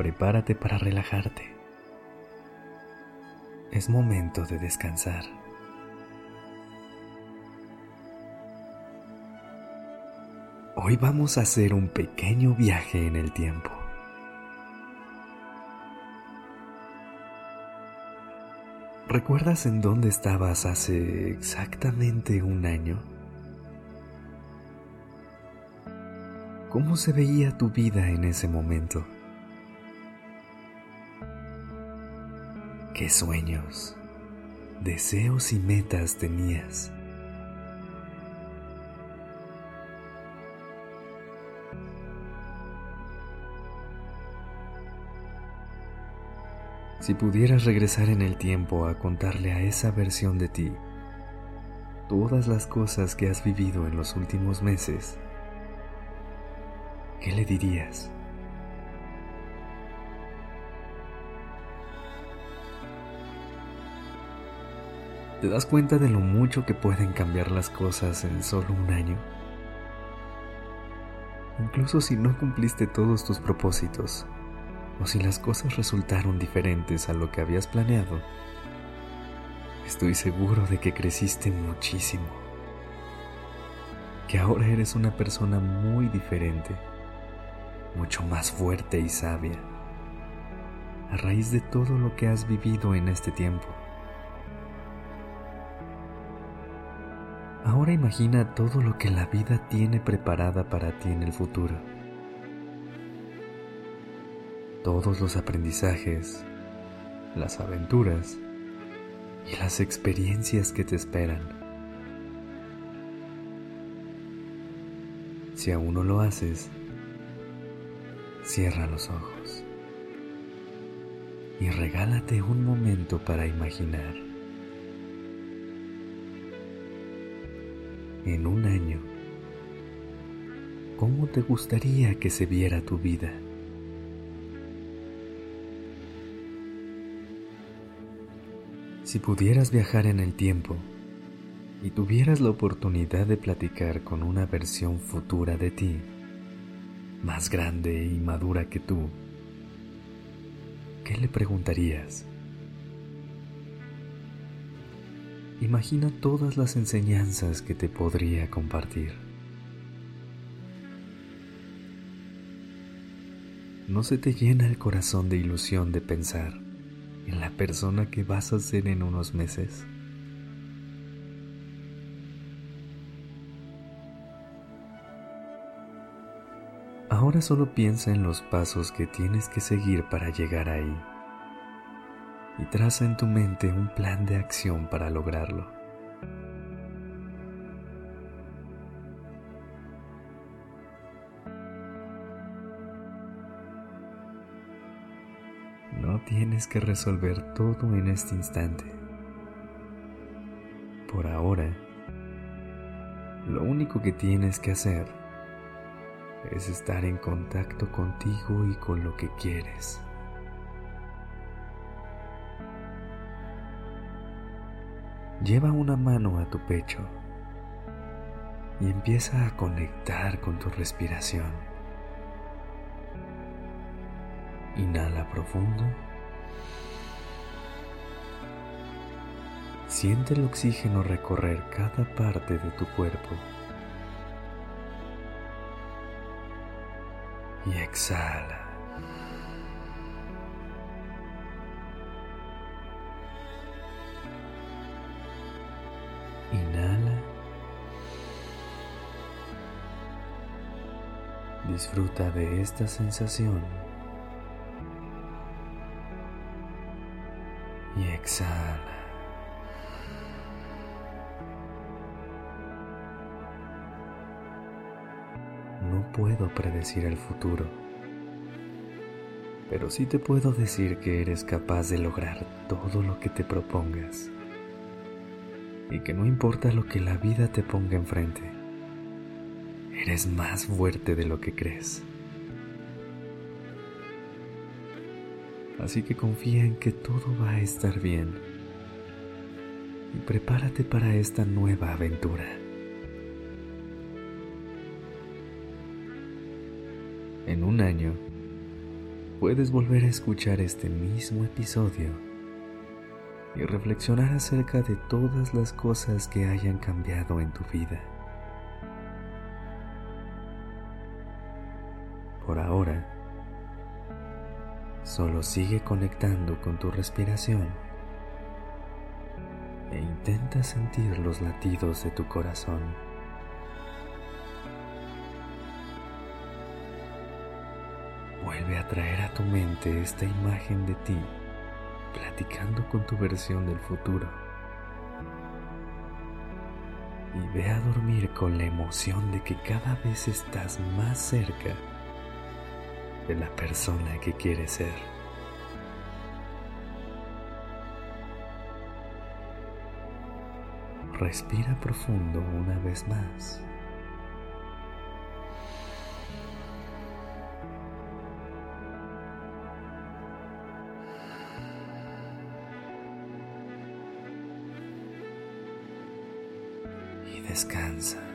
Prepárate para relajarte. Es momento de descansar. Hoy vamos a hacer un pequeño viaje en el tiempo. ¿Recuerdas en dónde estabas hace exactamente un año? ¿Cómo se veía tu vida en ese momento? ¿Qué sueños, deseos y metas tenías? Si pudieras regresar en el tiempo a contarle a esa versión de ti todas las cosas que has vivido en los últimos meses, ¿qué le dirías? ¿Te das cuenta de lo mucho que pueden cambiar las cosas en solo un año? Incluso si no cumpliste todos tus propósitos, o si las cosas resultaron diferentes a lo que habías planeado, estoy seguro de que creciste muchísimo, que ahora eres una persona muy diferente, mucho más fuerte y sabia, a raíz de todo lo que has vivido en este tiempo. Ahora imagina todo lo que la vida tiene preparada para ti en el futuro. Todos los aprendizajes, las aventuras y las experiencias que te esperan. Si aún no lo haces, cierra los ojos y regálate un momento para imaginar. En un año, ¿cómo te gustaría que se viera tu vida? Si pudieras viajar en el tiempo y tuvieras la oportunidad de platicar con una versión futura de ti, más grande y madura que tú, ¿qué le preguntarías? Imagina todas las enseñanzas que te podría compartir. ¿No se te llena el corazón de ilusión de pensar en la persona que vas a ser en unos meses? Ahora solo piensa en los pasos que tienes que seguir para llegar ahí y traza en tu mente un plan de acción para lograrlo. No tienes que resolver todo en este instante. Por ahora, lo único que tienes que hacer es estar en contacto contigo y con lo que quieres. Lleva una mano a tu pecho y empieza a conectar con tu respiración. Inhala profundo. Siente el oxígeno recorrer cada parte de tu cuerpo. Y exhala. Disfruta de esta sensación y exhala. No puedo predecir el futuro, pero sí te puedo decir que eres capaz de lograr todo lo que te propongas y que no importa lo que la vida te ponga enfrente, eres más fuerte de lo que crees. Así que confía en que todo va a estar bien y prepárate para esta nueva aventura. En un año, puedes volver a escuchar este mismo episodio y reflexionar acerca de todas las cosas que hayan cambiado en tu vida. Por ahora, solo sigue conectando con tu respiración e intenta sentir los latidos de tu corazón. Vuelve a traer a tu mente esta imagen de ti platicando con tu versión del futuro. Y ve a dormir con la emoción de que cada vez estás más cerca de la persona que quieres ser. Respira profundo una vez más. descansa.